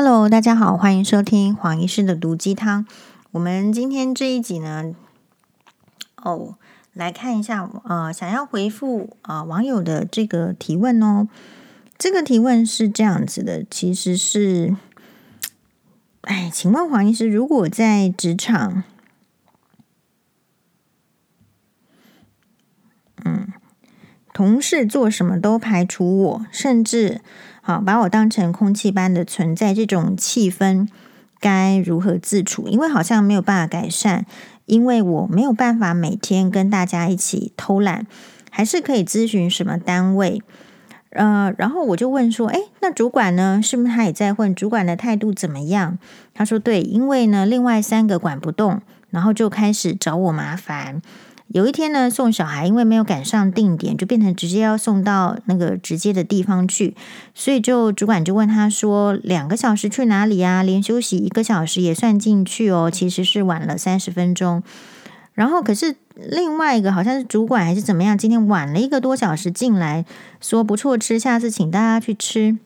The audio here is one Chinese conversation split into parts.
Hello，大家好，欢迎收听黄医师的毒鸡汤。我们今天这一集呢，哦，来看一下，呃，想要回复啊、网友的这个提问哦。这个提问是这样子的，其实是，哎，请问黄医师，如果在职场，嗯，同事做什么都排除我，甚至。好，把我当成空气般的存在，这种气氛该如何自处？因为好像没有办法改善，因为我没有办法每天跟大家一起偷懒，还是可以咨询什么单位？呃，然后我就问说，诶，那主管呢？是不是他也在问主管的态度怎么样？他说对，因为呢，另外三个管不动，然后就开始找我麻烦。有一天呢，送小孩，因为没有赶上定点，就变成直接要送到那个直接的地方去，所以就主管就问他说：“两个小时去哪里啊？连休息一个小时也算进去哦。”其实是晚了三十分钟。然后可是另外一个好像是主管还是怎么样，今天晚了一个多小时进来，说不错吃，下次请大家去吃。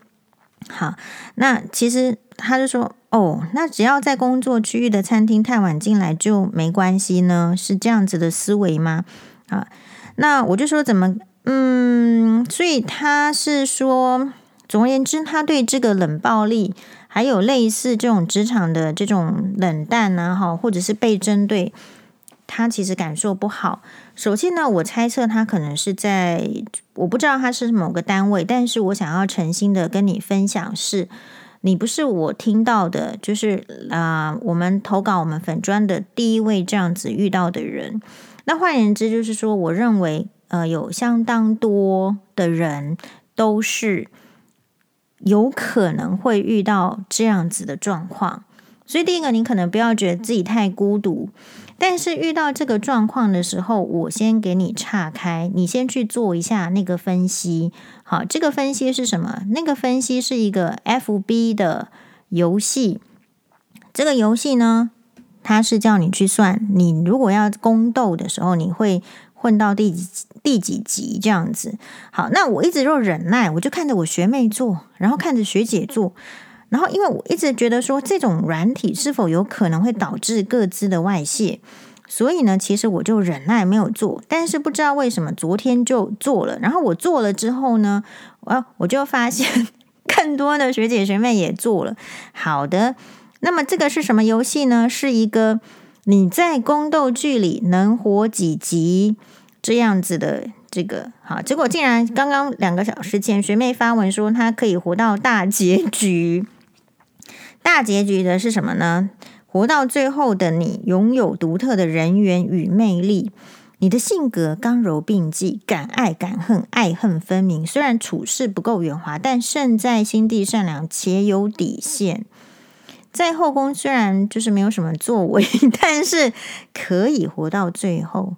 好，那其实他就说。哦，那只要在工作区域的餐厅太晚进来就没关系呢？是这样子的思维吗？啊，那我就说怎么，嗯，所以他是说，总而言之，他对这个冷暴力，还有类似这种职场的这种冷淡啊，哈，或者是被针对，他其实感受不好。首先呢，我猜测他可能是在，我不知道他是某个单位，但是我想要诚心的跟你分享是。你不是我听到的，就是啊、我们投稿我们粉砖的第一位这样子遇到的人。那换言之，就是说，我认为呃，有相当多的人都是有可能会遇到这样子的状况。所以，第一个，你可能不要觉得自己太孤独。但是遇到这个状况的时候，我先给你岔开，你先去做一下那个分析。好，这个分析是什么？那个分析是一个 FB 的游戏。这个游戏呢，它是叫你去算，你如果要宫斗的时候，你会混到第几第几集这样子。好，那我一直就忍耐，我就看着我学妹做，然后看着学姐做。然后，因为我一直觉得说，这种软体是否有可能会导致个资的外泄，所以呢，其实我就忍耐没有做。但是不知道为什么昨天就做了。然后我做了之后呢，我我就发现 更多的学姐学妹也做了。好的，那么这个是什么游戏呢？是一个你在宫斗剧里能活几集这样子的这个。好，结果竟然刚刚两个小时前学妹发文说她可以活到大结局。大结局的是什么呢？活到最后的你，拥有独特的人缘与魅力。你的性格刚柔并济，敢爱敢恨，爱恨分明。虽然处事不够圆滑，但胜在心地善良且有底线。在后宫虽然就是没有什么作为，但是可以活到最后。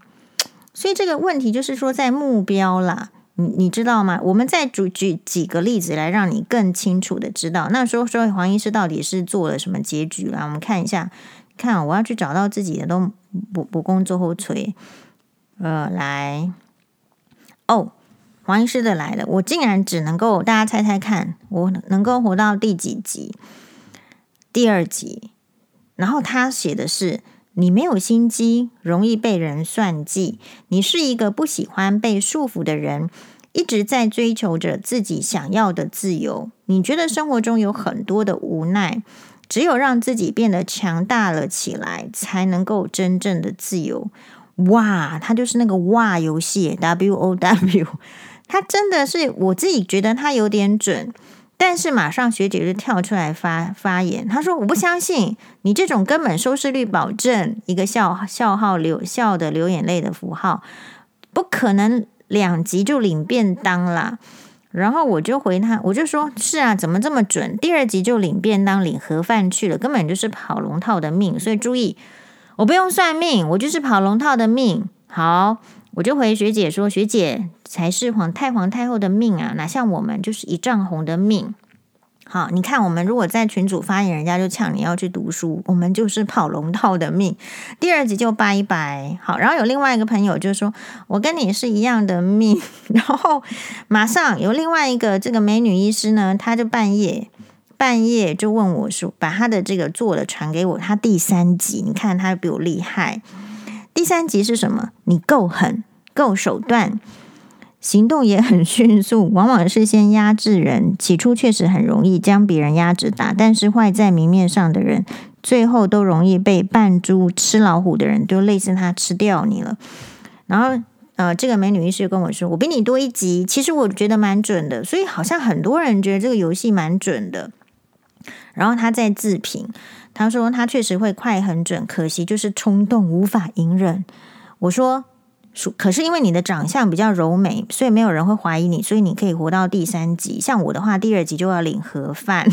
所以这个问题就是说，在目标啦。你你知道吗？我们再举举几个例子来让你更清楚的知道。那说说黄医师到底是做了什么结局啦？我们看一下，看我要去找到自己的都不不工作后催。呃，来哦，黄医师的来了，我竟然只能够大家猜猜看，我能够活到第几集？第二集。然后他写的是。你没有心机，容易被人算计。你是一个不喜欢被束缚的人，一直在追求着自己想要的自由。你觉得生活中有很多的无奈，只有让自己变得强大了起来，才能够真正的自由。哇，它就是那个哇游戏，W O W，它真的是我自己觉得它有点准。但是马上学姐就跳出来发发言，她说：“我不相信你这种根本收视率保证，一个笑笑号流笑的流眼泪的符号，不可能两集就领便当啦。”然后我就回他，我就说：“是啊，怎么这么准？第二集就领便当领盒饭去了，根本就是跑龙套的命。所以注意，我不用算命，我就是跑龙套的命。”好。我就回学姐说：“学姐才是皇太皇太后的命啊，哪像我们就是一丈红的命。好，你看我们如果在群主发言，人家就呛你要去读书，我们就是跑龙套的命。第二集就拜拜。好，然后有另外一个朋友就说：我跟你是一样的命。然后马上有另外一个这个美女医师呢，她就半夜半夜就问我说，把他的这个做的传给我，他第三集，你看他比我厉害。第三集是什么？你够狠，够手段。行动也很迅速，往往是先压制人。起初确实很容易将别人压着打，但是坏在明面上的人，最后都容易被扮猪吃老虎的人，就类似他吃掉你了。然后，呃，这个美女医师跟我说：“我比你多一集。”其实我觉得蛮准的，所以好像很多人觉得这个游戏蛮准的。然后他在自评，他说他确实会快很准，可惜就是冲动无法隐忍。我说。可是因为你的长相比较柔美，所以没有人会怀疑你，所以你可以活到第三集。像我的话，第二集就要领盒饭。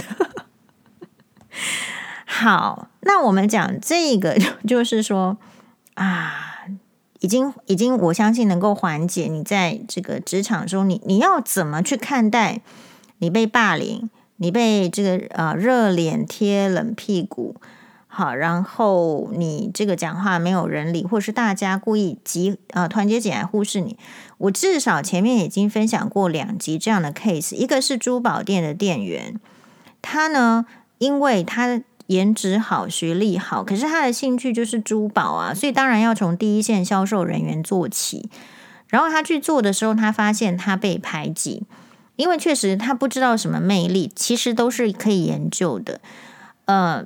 好，那我们讲这个，就是说啊，已经已经，我相信能够缓解你在这个职场中，你你要怎么去看待你被霸凌，你被这个呃热脸贴冷屁股。好，然后你这个讲话没有人理，或是大家故意集呃团结起来忽视你。我至少前面已经分享过两集这样的 case，一个是珠宝店的店员，他呢，因为他颜值好、学历好，可是他的兴趣就是珠宝啊，所以当然要从第一线销售人员做起。然后他去做的时候，他发现他被排挤，因为确实他不知道什么魅力，其实都是可以研究的，呃。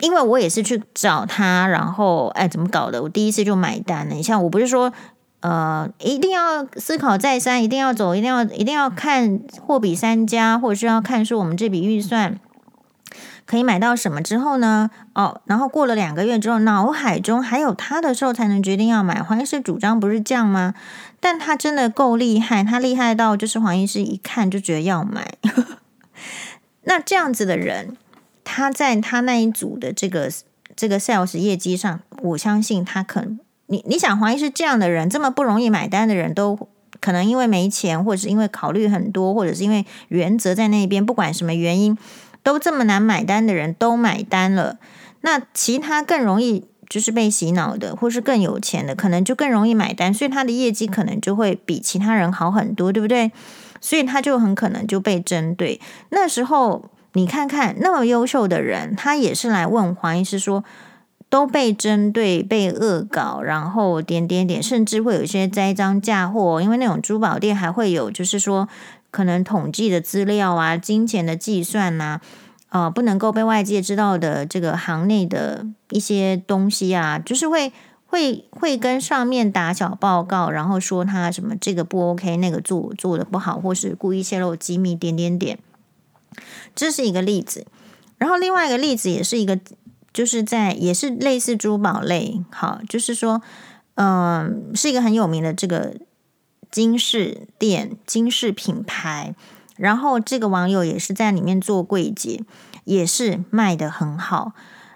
因为我也是去找他，然后哎，怎么搞的？我第一次就买单了。你像我不是说，呃，一定要思考再三，一定要走，一定要一定要看货比三家，或者是要看说我们这笔预算可以买到什么之后呢？哦，然后过了两个月之后，脑海中还有他的时候，才能决定要买。黄医师主张不是这样吗？但他真的够厉害，他厉害到就是黄医师一看就觉得要买。那这样子的人。他在他那一组的这个这个 sales 业绩上，我相信他可，你你想，黄医师这样的人，这么不容易买单的人都可能因为没钱，或者是因为考虑很多，或者是因为原则在那边，不管什么原因，都这么难买单的人都买单了。那其他更容易就是被洗脑的，或是更有钱的，可能就更容易买单，所以他的业绩可能就会比其他人好很多，对不对？所以他就很可能就被针对。那时候。你看看那么优秀的人，他也是来问黄医师说，都被针对、被恶搞，然后点点点，甚至会有一些栽赃嫁祸。因为那种珠宝店还会有，就是说可能统计的资料啊、金钱的计算呐、啊，呃，不能够被外界知道的这个行内的一些东西啊，就是会会会跟上面打小报告，然后说他什么这个不 OK，那个做做的不好，或是故意泄露机密，点点点。这是一个例子，然后另外一个例子也是一个，就是在也是类似珠宝类，好，就是说，嗯，是一个很有名的这个金饰店、金饰品牌，然后这个网友也是在里面做柜姐，也是卖的很好，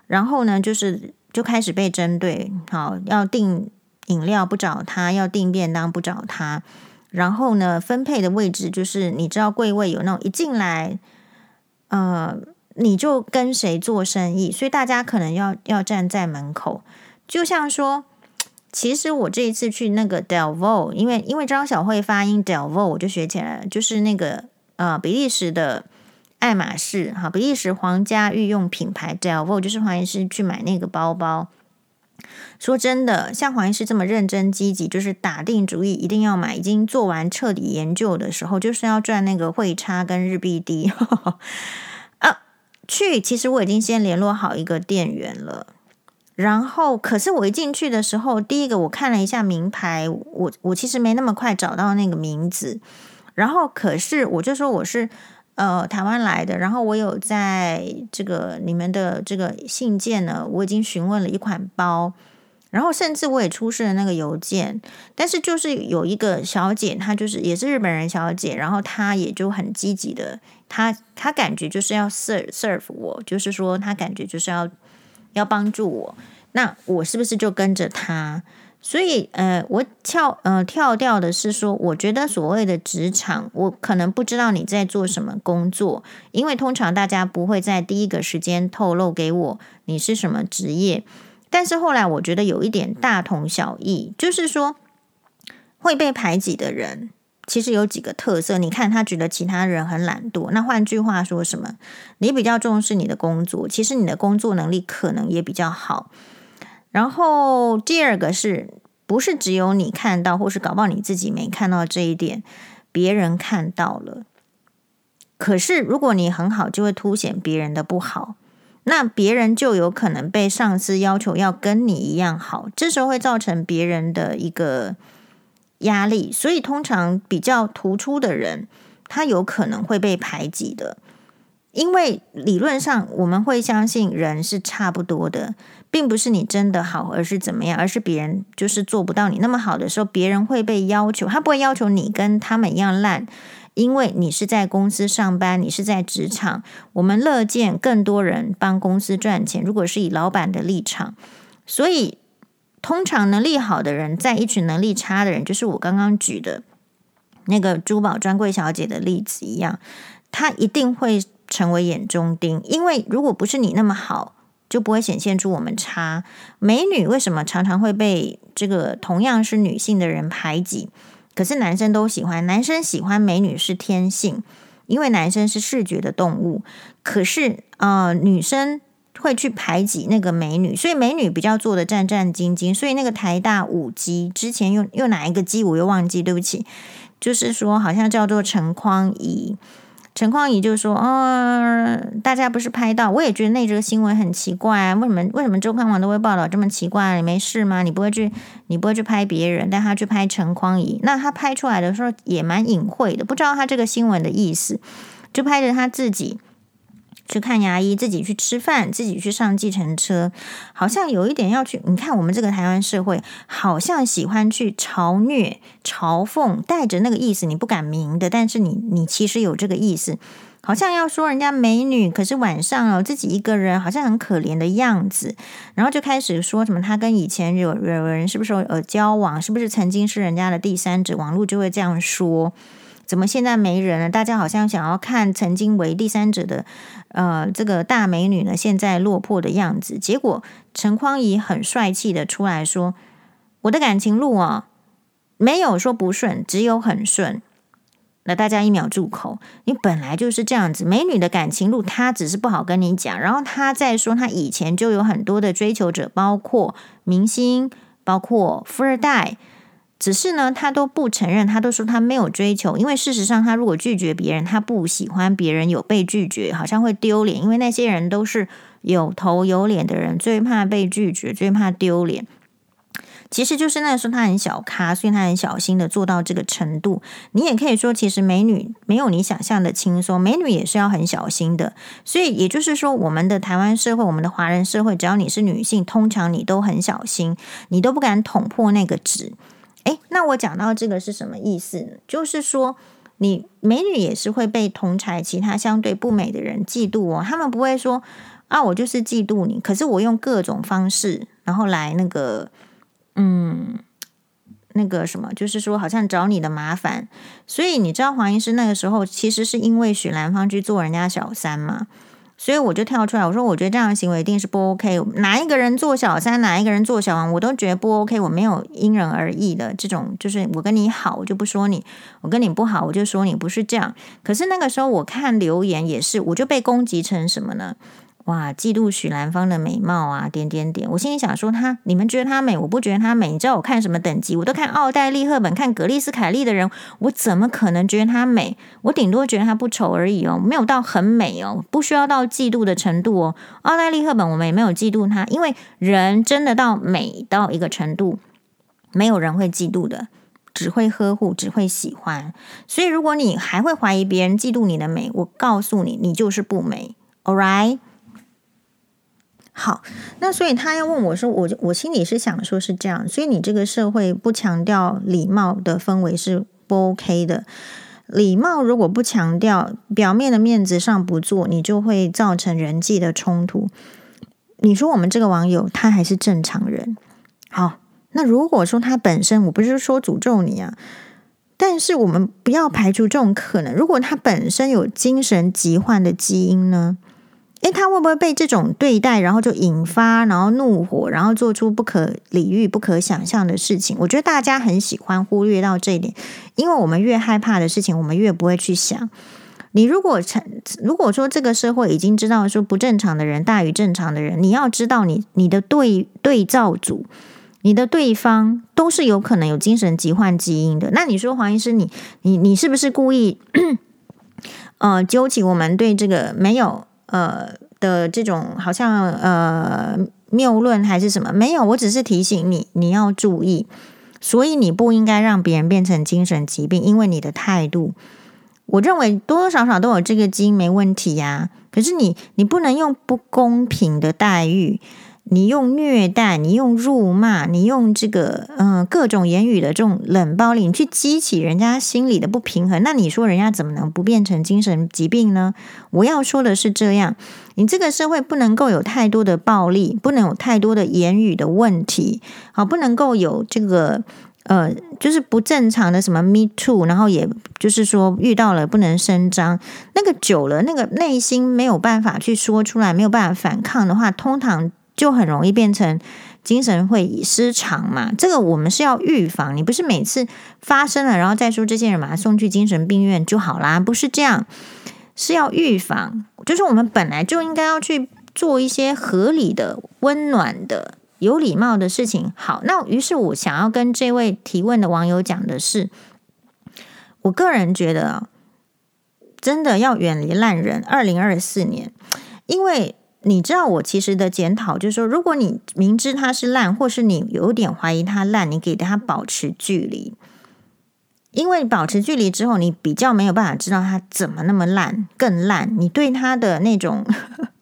然后呢，就是就开始被针对，好，要订饮料不找他，要订便当不找他，然后呢，分配的位置就是你知道柜位有那种一进来。呃，你就跟谁做生意，所以大家可能要要站在门口。就像说，其实我这一次去那个 Delvaux，因为因为张小慧发音 Delvaux，我就学起来了，就是那个呃比利时的爱马仕哈，比利时皇家御用品牌 Delvaux，就是黄医师去买那个包包。说真的，像黄医师这么认真积极，就是打定主意一定要买，已经做完彻底研究的时候，就是要赚那个汇差跟日币低。啊，去，其实我已经先联络好一个店员了，然后可是我一进去的时候，第一个我看了一下名牌，我我其实没那么快找到那个名字，然后可是我就说我是呃台湾来的，然后我有在这个你们的这个信件呢，我已经询问了一款包。然后甚至我也出示了那个邮件，但是就是有一个小姐，她就是也是日本人小姐，然后她也就很积极的，她她感觉就是要 serve serve 我，就是说她感觉就是要要帮助我，那我是不是就跟着他？所以呃，我跳呃跳掉的是说，我觉得所谓的职场，我可能不知道你在做什么工作，因为通常大家不会在第一个时间透露给我你是什么职业。但是后来我觉得有一点大同小异，就是说会被排挤的人，其实有几个特色。你看他觉得其他人很懒惰，那换句话说什么？你比较重视你的工作，其实你的工作能力可能也比较好。然后第二个是不是只有你看到，或是搞不好你自己没看到这一点，别人看到了。可是如果你很好，就会凸显别人的不好。那别人就有可能被上司要求要跟你一样好，这时候会造成别人的一个压力。所以通常比较突出的人，他有可能会被排挤的。因为理论上我们会相信人是差不多的，并不是你真的好，而是怎么样，而是别人就是做不到你那么好的时候，别人会被要求，他不会要求你跟他们一样烂。因为你是在公司上班，你是在职场，我们乐见更多人帮公司赚钱。如果是以老板的立场，所以通常能力好的人，在一群能力差的人，就是我刚刚举的那个珠宝专柜小姐的例子一样，她一定会成为眼中钉。因为如果不是你那么好，就不会显现出我们差。美女为什么常常会被这个同样是女性的人排挤？可是男生都喜欢，男生喜欢美女是天性，因为男生是视觉的动物。可是呃，女生会去排挤那个美女，所以美女比较做的战战兢兢。所以那个台大五基之前用用哪一个基我又忘记，对不起，就是说好像叫做陈匡怡。陈匡怡就说：“哦，大家不是拍到，我也觉得那则新闻很奇怪啊，为什么为什么周刊网都会报道这么奇怪？你没事吗？你不会去，你不会去拍别人，但他去拍陈匡怡，那他拍出来的时候也蛮隐晦的，不知道他这个新闻的意思，就拍着他自己。”去看牙医，自己去吃饭，自己去上计程车，好像有一点要去。你看，我们这个台湾社会，好像喜欢去嘲虐、嘲讽，带着那个意思，你不敢明的，但是你你其实有这个意思，好像要说人家美女，可是晚上哦自己一个人，好像很可怜的样子，然后就开始说什么他跟以前有有人是不是有交往，是不是曾经是人家的第三者，网络就会这样说。怎么现在没人了？大家好像想要看曾经为第三者的，呃，这个大美女呢，现在落魄的样子。结果陈匡怡很帅气的出来说：“我的感情路啊，没有说不顺，只有很顺。”那大家一秒住口！你本来就是这样子，美女的感情路，她只是不好跟你讲。然后她再说，她以前就有很多的追求者，包括明星，包括富二代。只是呢，他都不承认，他都说他没有追求，因为事实上，他如果拒绝别人，他不喜欢别人有被拒绝，好像会丢脸，因为那些人都是有头有脸的人，最怕被拒绝，最怕丢脸。其实就是那时候他很小咖，所以他很小心的做到这个程度。你也可以说，其实美女没有你想象的轻松，美女也是要很小心的。所以也就是说，我们的台湾社会，我们的华人社会，只要你是女性，通常你都很小心，你都不敢捅破那个纸。诶，那我讲到这个是什么意思呢？就是说，你美女也是会被同才其他相对不美的人嫉妒哦。他们不会说啊，我就是嫉妒你，可是我用各种方式，然后来那个，嗯，那个什么，就是说好像找你的麻烦。所以你知道黄医师那个时候其实是因为许兰芳去做人家小三嘛。所以我就跳出来，我说我觉得这样的行为一定是不 OK。哪一个人做小三，哪一个人做小王，我都觉得不 OK。我没有因人而异的这种，就是我跟你好，我就不说你；我跟你不好，我就说你不是这样。可是那个时候我看留言也是，我就被攻击成什么呢？哇，嫉妒许兰芳的美貌啊，点点点。我心里想说她，你们觉得她美，我不觉得她美。你知道我看什么等级？我都看奥黛丽·赫本、看格丽斯·凯利的人，我怎么可能觉得她美？我顶多觉得她不丑而已哦，没有到很美哦，不需要到嫉妒的程度哦。奥黛丽·赫本我们也没有嫉妒她，因为人真的到美到一个程度，没有人会嫉妒的，只会呵护，只会喜欢。所以如果你还会怀疑别人嫉妒你的美，我告诉你，你就是不美。All right。好，那所以他要问我说，我我心里是想说，是这样，所以你这个社会不强调礼貌的氛围是不 OK 的。礼貌如果不强调，表面的面子上不做，你就会造成人际的冲突。你说我们这个网友他还是正常人，好，那如果说他本身，我不是说诅咒你啊，但是我们不要排除这种可能，如果他本身有精神疾患的基因呢？诶，他会不会被这种对待，然后就引发，然后怒火，然后做出不可理喻、不可想象的事情？我觉得大家很喜欢忽略到这一点，因为我们越害怕的事情，我们越不会去想。你如果成，如果说这个社会已经知道说不正常的人大于正常的人，你要知道你你的对对照组，你的对方都是有可能有精神疾患基因的。那你说黄医师，你你你是不是故意 呃揪起我们对这个没有？呃的这种好像呃谬论还是什么？没有，我只是提醒你，你要注意，所以你不应该让别人变成精神疾病，因为你的态度，我认为多多少少都有这个基因没问题呀。可是你你不能用不公平的待遇。你用虐待，你用辱骂，你用这个嗯、呃、各种言语的这种冷暴力，你去激起人家心里的不平衡，那你说人家怎么能不变成精神疾病呢？我要说的是这样，你这个社会不能够有太多的暴力，不能有太多的言语的问题，好，不能够有这个呃，就是不正常的什么 me too，然后也就是说遇到了不能声张，那个久了，那个内心没有办法去说出来，没有办法反抗的话，通常。就很容易变成精神会失常嘛，这个我们是要预防。你不是每次发生了，然后再说这些人把他送去精神病院就好啦，不是这样，是要预防。就是我们本来就应该要去做一些合理的、温暖的、有礼貌的事情。好，那于是我想要跟这位提问的网友讲的是，我个人觉得真的要远离烂人。二零二四年，因为。你知道我其实的检讨就是说，如果你明知他是烂，或是你有点怀疑他烂，你给他保持距离，因为保持距离之后，你比较没有办法知道他怎么那么烂，更烂。你对他的那种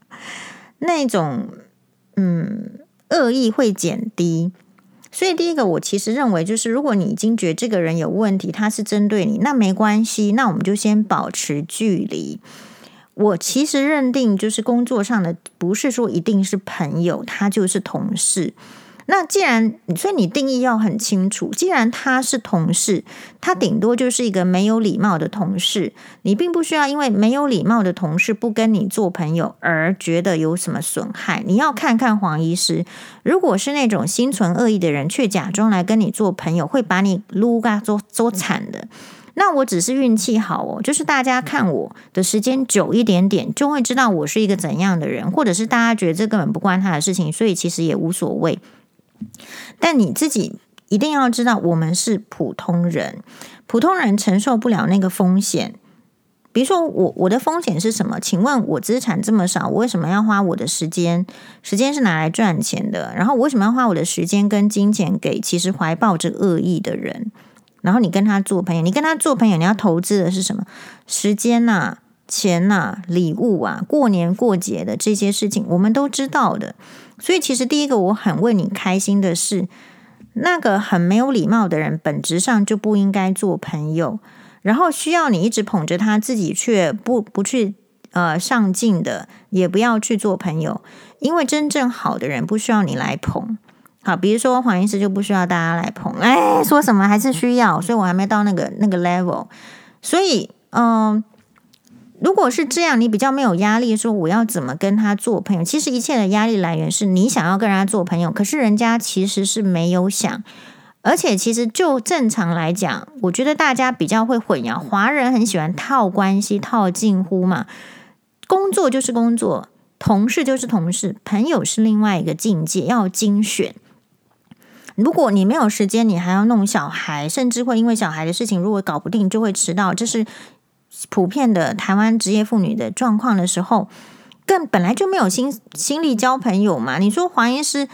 那种嗯恶意会减低。所以第一个，我其实认为就是，如果你已经觉得这个人有问题，他是针对你，那没关系，那我们就先保持距离。我其实认定，就是工作上的，不是说一定是朋友，他就是同事。那既然，所以你定义要很清楚。既然他是同事，他顶多就是一个没有礼貌的同事。你并不需要因为没有礼貌的同事不跟你做朋友而觉得有什么损害。你要看看黄医师，如果是那种心存恶意的人，却假装来跟你做朋友，会把你撸嘎做做惨的。那我只是运气好哦，就是大家看我的时间久一点点，就会知道我是一个怎样的人，或者是大家觉得这根本不关他的事情，所以其实也无所谓。但你自己一定要知道，我们是普通人，普通人承受不了那个风险。比如说我我的风险是什么？请问我资产这么少，我为什么要花我的时间？时间是拿来赚钱的，然后我为什么要花我的时间跟金钱给其实怀抱着恶意的人？然后你跟他做朋友，你跟他做朋友，你要投资的是什么？时间呐、钱呐、礼物啊，过年过节的这些事情，我们都知道的。所以，其实第一个我很为你开心的是，那个很没有礼貌的人，本质上就不应该做朋友。然后需要你一直捧着他，自己却不不去呃上进的，也不要去做朋友，因为真正好的人不需要你来捧。好，比如说黄医师就不需要大家来捧，哎，说什么还是需要，所以我还没到那个那个 level。所以，嗯，如果是这样，你比较没有压力，说我要怎么跟他做朋友？其实一切的压力来源是你想要跟人家做朋友，可是人家其实是没有想。而且，其实就正常来讲，我觉得大家比较会混淆，华人很喜欢套关系、套近乎嘛。工作就是工作，同事就是同事，朋友是另外一个境界，要精选。如果你没有时间，你还要弄小孩，甚至会因为小孩的事情，如果搞不定，就会迟到。这是普遍的台湾职业妇女的状况的时候，更本来就没有心心力交朋友嘛。你说黄医师，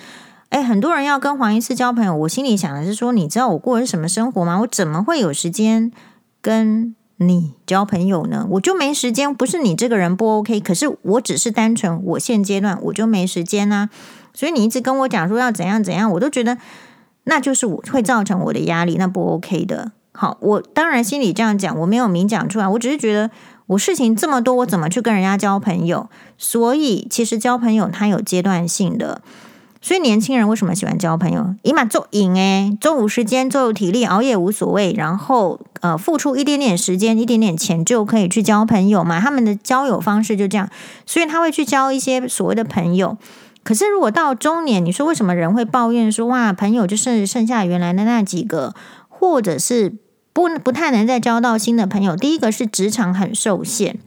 哎，很多人要跟黄医师交朋友，我心里想的是说，你知道我过的是什么生活吗？我怎么会有时间跟你交朋友呢？我就没时间，不是你这个人不 OK，可是我只是单纯我现阶段我就没时间啊。所以你一直跟我讲说要怎样怎样，我都觉得。那就是我会造成我的压力，那不 OK 的。好，我当然心里这样讲，我没有明讲出来，我只是觉得我事情这么多，我怎么去跟人家交朋友？所以其实交朋友它有阶段性的，所以年轻人为什么喜欢交朋友？以马做瘾诶，周五时间，做体力，熬夜无所谓，然后呃，付出一点点时间，一点点钱就可以去交朋友嘛。他们的交友方式就这样，所以他会去交一些所谓的朋友。可是如果到中年，你说为什么人会抱怨说哇，朋友就是剩下原来的那几个，或者是不不太能再交到新的朋友？第一个是职场很受限。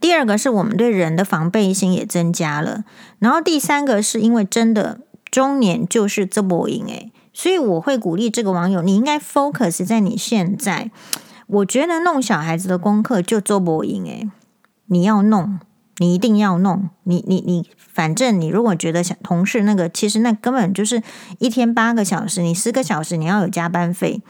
第二个是我们对人的防备心也增加了，然后第三个是因为真的中年就是这波赢诶，所以我会鼓励这个网友，你应该 focus 在你现在。我觉得弄小孩子的功课就做不赢诶，你要弄，你一定要弄，你你你，反正你如果觉得想同事那个，其实那根本就是一天八个小时，你十个小时你要有加班费。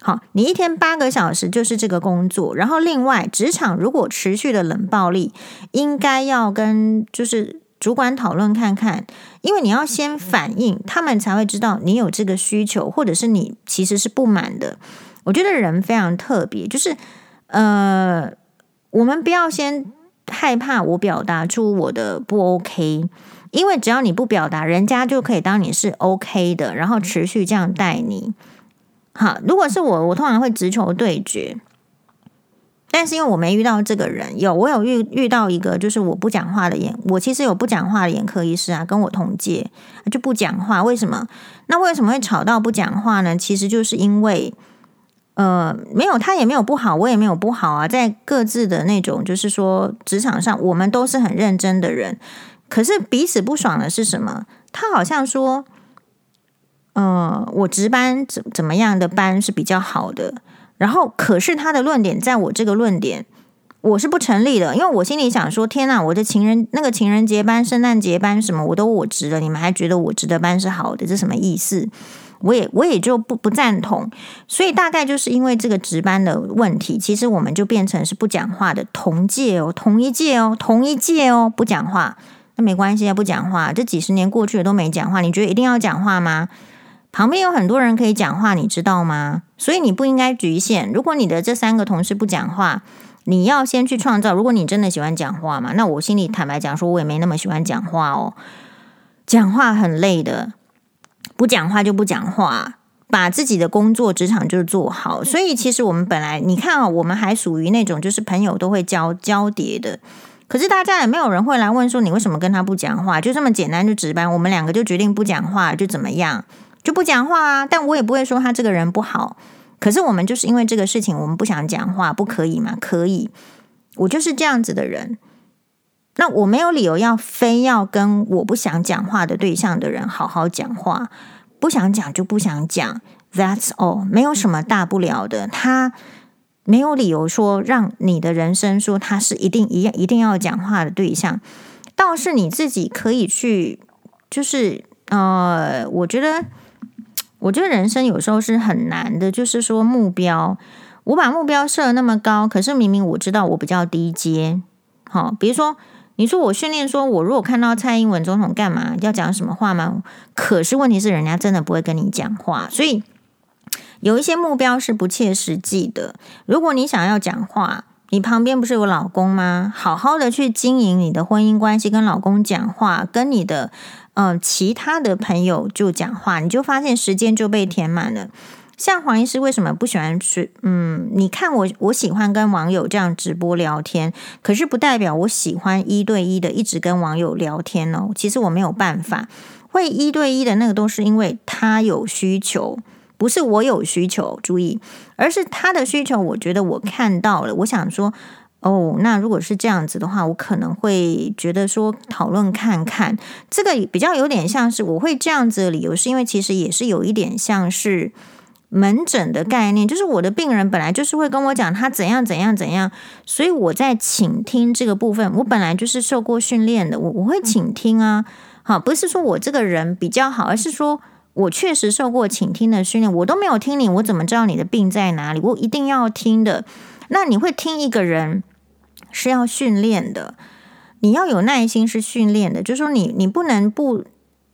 好，你一天八个小时就是这个工作，然后另外职场如果持续的冷暴力，应该要跟就是主管讨论看看，因为你要先反映，他们才会知道你有这个需求，或者是你其实是不满的。我觉得人非常特别，就是呃，我们不要先害怕我表达出我的不 OK，因为只要你不表达，人家就可以当你是 OK 的，然后持续这样带你。好，如果是我，我通常会直球对决。但是因为我没遇到这个人，有我有遇遇到一个，就是我不讲话的眼，我其实有不讲话的眼科医师啊，跟我同届就不讲话。为什么？那为什么会吵到不讲话呢？其实就是因为，呃，没有他也没有不好，我也没有不好啊，在各自的那种，就是说职场上，我们都是很认真的人，可是彼此不爽的是什么？他好像说。嗯，我值班怎怎么样的班是比较好的？然后，可是他的论点在我这个论点，我是不成立的，因为我心里想说：天哪，我的情人那个情人节班、圣诞节班什么，我都我值了，你们还觉得我值的班是好的，这什么意思？我也我也就不不赞同。所以大概就是因为这个值班的问题，其实我们就变成是不讲话的同届哦，同一届哦，同一届哦，不讲话，那没关系啊，不讲话，这几十年过去了都没讲话，你觉得一定要讲话吗？旁边有很多人可以讲话，你知道吗？所以你不应该局限。如果你的这三个同事不讲话，你要先去创造。如果你真的喜欢讲话嘛，那我心里坦白讲，说我也没那么喜欢讲话哦。讲话很累的，不讲话就不讲话，把自己的工作职场就是做好。所以其实我们本来你看啊，我们还属于那种就是朋友都会交交叠的，可是大家也没有人会来问说你为什么跟他不讲话，就这么简单就值班，我们两个就决定不讲话就怎么样。就不讲话啊，但我也不会说他这个人不好。可是我们就是因为这个事情，我们不想讲话，不可以吗？可以，我就是这样子的人。那我没有理由要非要跟我不想讲话的对象的人好好讲话，不想讲就不想讲，That's all，没有什么大不了的。他没有理由说让你的人生说他是一定一一定要讲话的对象，倒是你自己可以去，就是呃，我觉得。我觉得人生有时候是很难的，就是说目标，我把目标设那么高，可是明明我知道我比较低阶。好，比如说你说我训练，说我如果看到蔡英文总统干嘛要讲什么话吗？可是问题是人家真的不会跟你讲话，所以有一些目标是不切实际的。如果你想要讲话，你旁边不是有老公吗？好好的去经营你的婚姻关系，跟老公讲话，跟你的。嗯，其他的朋友就讲话，你就发现时间就被填满了。像黄医师为什么不喜欢去？嗯，你看我，我喜欢跟网友这样直播聊天，可是不代表我喜欢一对一的一直跟网友聊天哦。其实我没有办法，会一对一的那个都是因为他有需求，不是我有需求，注意，而是他的需求，我觉得我看到了，我想说。哦，那如果是这样子的话，我可能会觉得说讨论看看，这个比较有点像是我会这样子的理由，是因为其实也是有一点像是门诊的概念，就是我的病人本来就是会跟我讲他怎样怎样怎样，所以我在倾听这个部分，我本来就是受过训练的，我我会倾听啊，好，不是说我这个人比较好，而是说我确实受过倾听的训练，我都没有听你，我怎么知道你的病在哪里？我一定要听的。那你会听一个人？是要训练的，你要有耐心，是训练的。就是说你，你不能不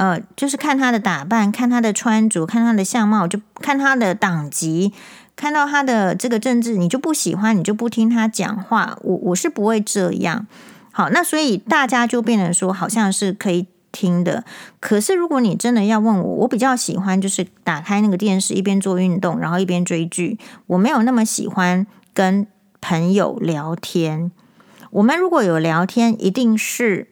呃，就是看他的打扮，看他的穿着，看他的相貌，就看他的党籍，看到他的这个政治，你就不喜欢，你就不听他讲话。我我是不会这样。好，那所以大家就变成说，好像是可以听的。可是如果你真的要问我，我比较喜欢就是打开那个电视，一边做运动，然后一边追剧。我没有那么喜欢跟朋友聊天。我们如果有聊天，一定是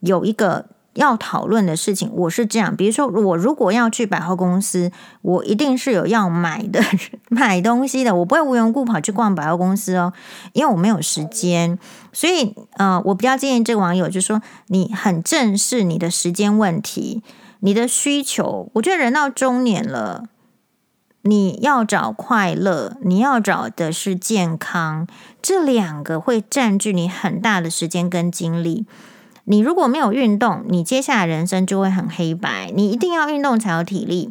有一个。要讨论的事情，我是这样。比如说，我如果要去百货公司，我一定是有要买的、买东西的，我不会无缘无故跑去逛百货公司哦，因为我没有时间。所以，呃，我比较建议这个网友，就是说，你很正视你的时间问题，你的需求。我觉得人到中年了，你要找快乐，你要找的是健康，这两个会占据你很大的时间跟精力。你如果没有运动，你接下来人生就会很黑白。你一定要运动才有体力。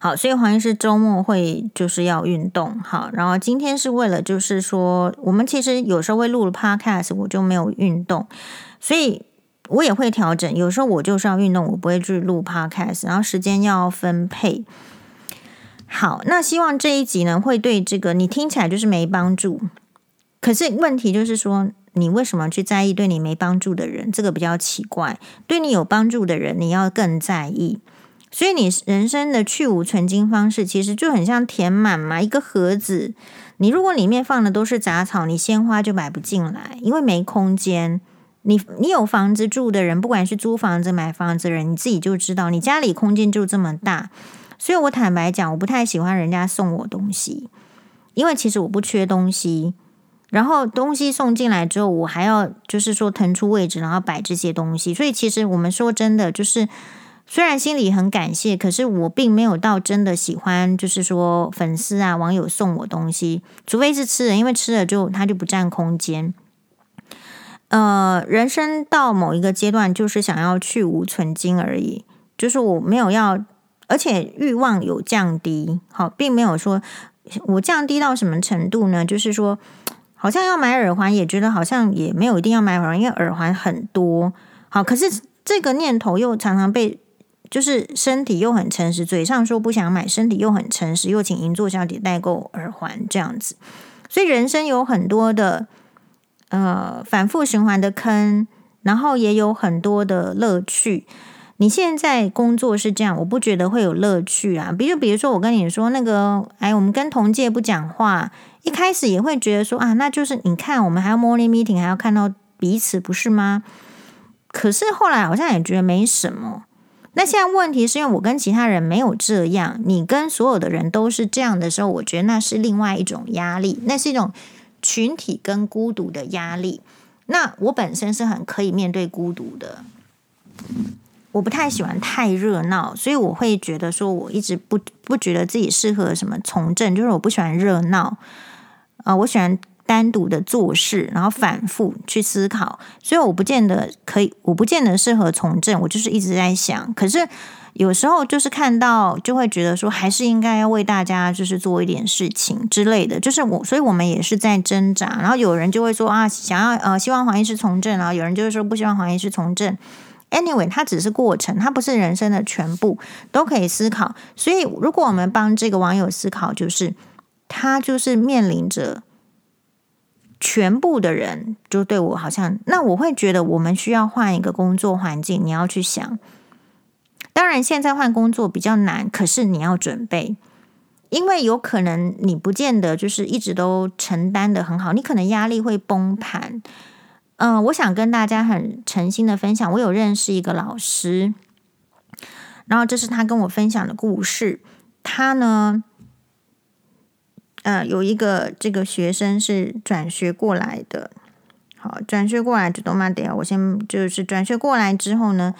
好，所以黄医师周末会就是要运动。好，然后今天是为了就是说，我们其实有时候会录了 podcast，我就没有运动，所以我也会调整。有时候我就是要运动，我不会去录 podcast，然后时间要分配。好，那希望这一集呢会对这个你听起来就是没帮助，可是问题就是说。你为什么去在意对你没帮助的人？这个比较奇怪。对你有帮助的人，你要更在意。所以你人生的去芜存菁方式，其实就很像填满嘛，一个盒子。你如果里面放的都是杂草，你鲜花就摆不进来，因为没空间。你你有房子住的人，不管是租房子买房子的人，你自己就知道，你家里空间就这么大。所以我坦白讲，我不太喜欢人家送我东西，因为其实我不缺东西。然后东西送进来之后，我还要就是说腾出位置，然后摆这些东西。所以其实我们说真的，就是虽然心里很感谢，可是我并没有到真的喜欢，就是说粉丝啊网友送我东西，除非是吃的，因为吃了就它就不占空间。呃，人生到某一个阶段，就是想要去无存菁而已，就是我没有要，而且欲望有降低，好，并没有说我降低到什么程度呢？就是说。好像要买耳环，也觉得好像也没有一定要买耳环，因为耳环很多。好，可是这个念头又常常被，就是身体又很诚实，嘴上说不想买，身体又很诚实，又请银座小姐代购耳环这样子。所以人生有很多的呃反复循环的坑，然后也有很多的乐趣。你现在工作是这样，我不觉得会有乐趣啊。比如，比如说我跟你说那个，哎，我们跟同届不讲话。一开始也会觉得说啊，那就是你看，我们还要 morning meeting，还要看到彼此，不是吗？可是后来好像也觉得没什么。那现在问题是因为我跟其他人没有这样，你跟所有的人都是这样的时候，我觉得那是另外一种压力，那是一种群体跟孤独的压力。那我本身是很可以面对孤独的。我不太喜欢太热闹，所以我会觉得说，我一直不不觉得自己适合什么从政，就是我不喜欢热闹。啊、呃，我喜欢单独的做事，然后反复去思考，所以我不见得可以，我不见得适合从政。我就是一直在想，可是有时候就是看到，就会觉得说，还是应该要为大家就是做一点事情之类的。就是我，所以我们也是在挣扎。然后有人就会说啊，想要呃，希望黄医师从政，然后有人就是说不希望黄医师从政。Anyway，它只是过程，它不是人生的全部，都可以思考。所以，如果我们帮这个网友思考，就是。他就是面临着全部的人，就对我好像，那我会觉得我们需要换一个工作环境。你要去想，当然现在换工作比较难，可是你要准备，因为有可能你不见得就是一直都承担得很好，你可能压力会崩盘。嗯、我想跟大家很诚心的分享，我有认识一个老师，然后这是他跟我分享的故事，他呢。呃，有一个这个学生是转学过来的，好，转学过来就懂吗？等下我先就是转学过来之后呢，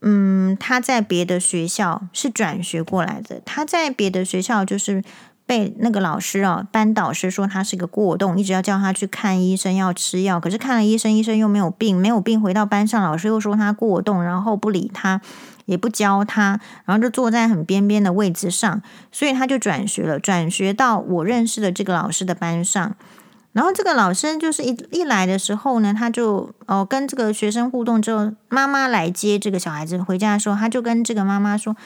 嗯，他在别的学校是转学过来的，他在别的学校就是被那个老师啊，班导师说他是个过动，一直要叫他去看医生，要吃药，可是看了医生，医生又没有病，没有病，回到班上，老师又说他过动，然后不理他。也不教他，然后就坐在很边边的位置上，所以他就转学了，转学到我认识的这个老师的班上。然后这个老师就是一一来的时候呢，他就哦跟这个学生互动之后，妈妈来接这个小孩子回家的时候，他就跟这个妈妈说：“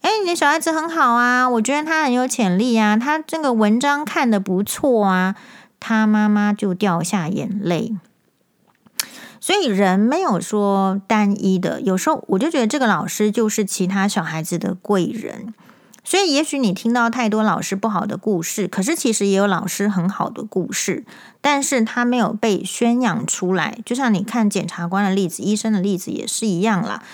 哎，你的小孩子很好啊，我觉得他很有潜力啊，他这个文章看得不错啊。”他妈妈就掉下眼泪。所以人没有说单一的，有时候我就觉得这个老师就是其他小孩子的贵人。所以，也许你听到太多老师不好的故事，可是其实也有老师很好的故事，但是他没有被宣扬出来。就像你看检察官的例子、医生的例子也是一样啦。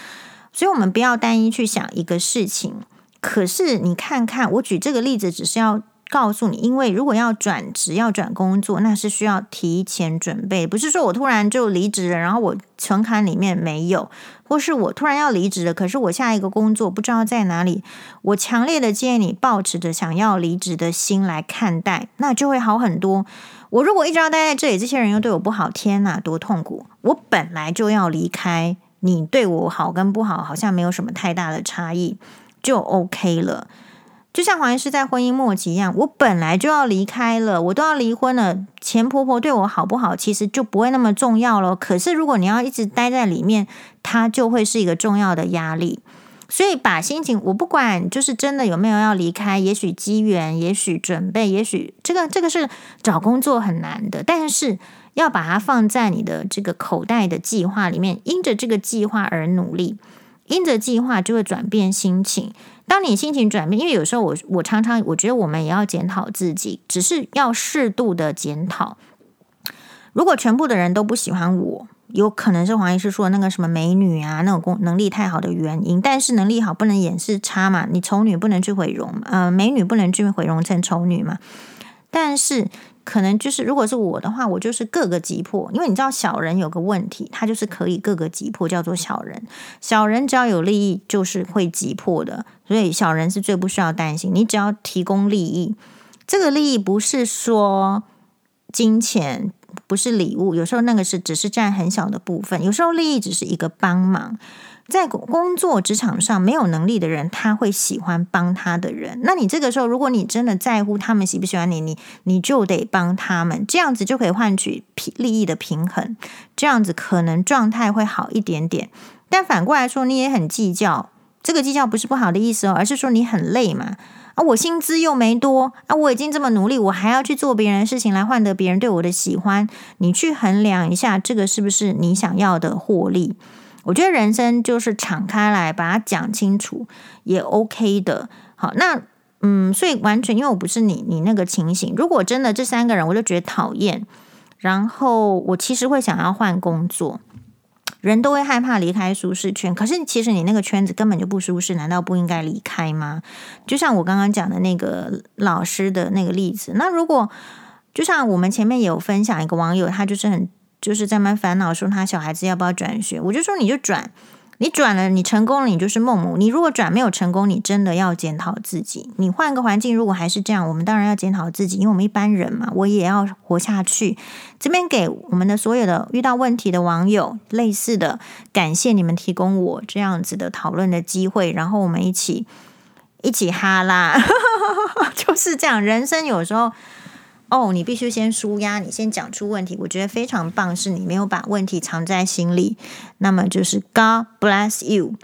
所以，我们不要单一去想一个事情。可是，你看看，我举这个例子，只是要告诉你，因为如果要转职、要转工作，那是需要提前准备，不是说我突然就离职了，然后我存款里面没有。或是我突然要离职了，可是我下一个工作不知道在哪里。我强烈的建议你抱持着想要离职的心来看待，那就会好很多。我如果一直要待在这里，这些人又对我不好，天哪，多痛苦！我本来就要离开，你对我好跟不好好像没有什么太大的差异，就 OK 了。就像黄医师在婚姻末期一样，我本来就要离开了，我都要离婚了。前婆婆对我好不好，其实就不会那么重要了。可是如果你要一直待在里面，它就会是一个重要的压力。所以把心情，我不管，就是真的有没有要离开，也许机缘，也许准备，也许这个这个是找工作很难的，但是要把它放在你的这个口袋的计划里面，因着这个计划而努力，因着计划就会转变心情。当你心情转变，因为有时候我我常常我觉得我们也要检讨自己，只是要适度的检讨。如果全部的人都不喜欢我，有可能是黄医师说那个什么美女啊，那种功能力太好的原因。但是能力好不能掩饰差嘛，你丑女不能去毁容，呃，美女不能去毁容成丑女嘛。但是。可能就是，如果是我的话，我就是各个击破。因为你知道，小人有个问题，他就是可以各个击破，叫做小人。小人只要有利益，就是会击破的。所以小人是最不需要担心。你只要提供利益，这个利益不是说金钱，不是礼物，有时候那个是只是占很小的部分。有时候利益只是一个帮忙。在工作职场上没有能力的人，他会喜欢帮他的人。那你这个时候，如果你真的在乎他们喜不喜欢你，你你就得帮他们，这样子就可以换取平利益的平衡，这样子可能状态会好一点点。但反过来说，你也很计较，这个计较不是不好的意思哦，而是说你很累嘛。啊，我薪资又没多啊，我已经这么努力，我还要去做别人的事情来换得别人对我的喜欢。你去衡量一下，这个是不是你想要的获利？我觉得人生就是敞开来把它讲清楚也 OK 的。好，那嗯，所以完全因为我不是你，你那个情形。如果真的这三个人我就觉得讨厌，然后我其实会想要换工作。人都会害怕离开舒适圈，可是其实你那个圈子根本就不舒适，难道不应该离开吗？就像我刚刚讲的那个老师的那个例子。那如果就像我们前面有分享一个网友，他就是很。就是在蛮烦恼说他小孩子要不要转学，我就说你就转，你转了你成功了，你就是孟母。你如果转没有成功，你真的要检讨自己。你换个环境，如果还是这样，我们当然要检讨自己，因为我们一般人嘛，我也要活下去。这边给我们的所有的遇到问题的网友类似的，感谢你们提供我这样子的讨论的机会，然后我们一起一起哈啦，就是这样。人生有时候。哦，你必须先舒压，你先讲出问题。我觉得非常棒，是你没有把问题藏在心里。那么就是 God bless you，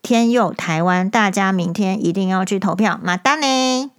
天佑台湾，大家明天一定要去投票，马丹呢。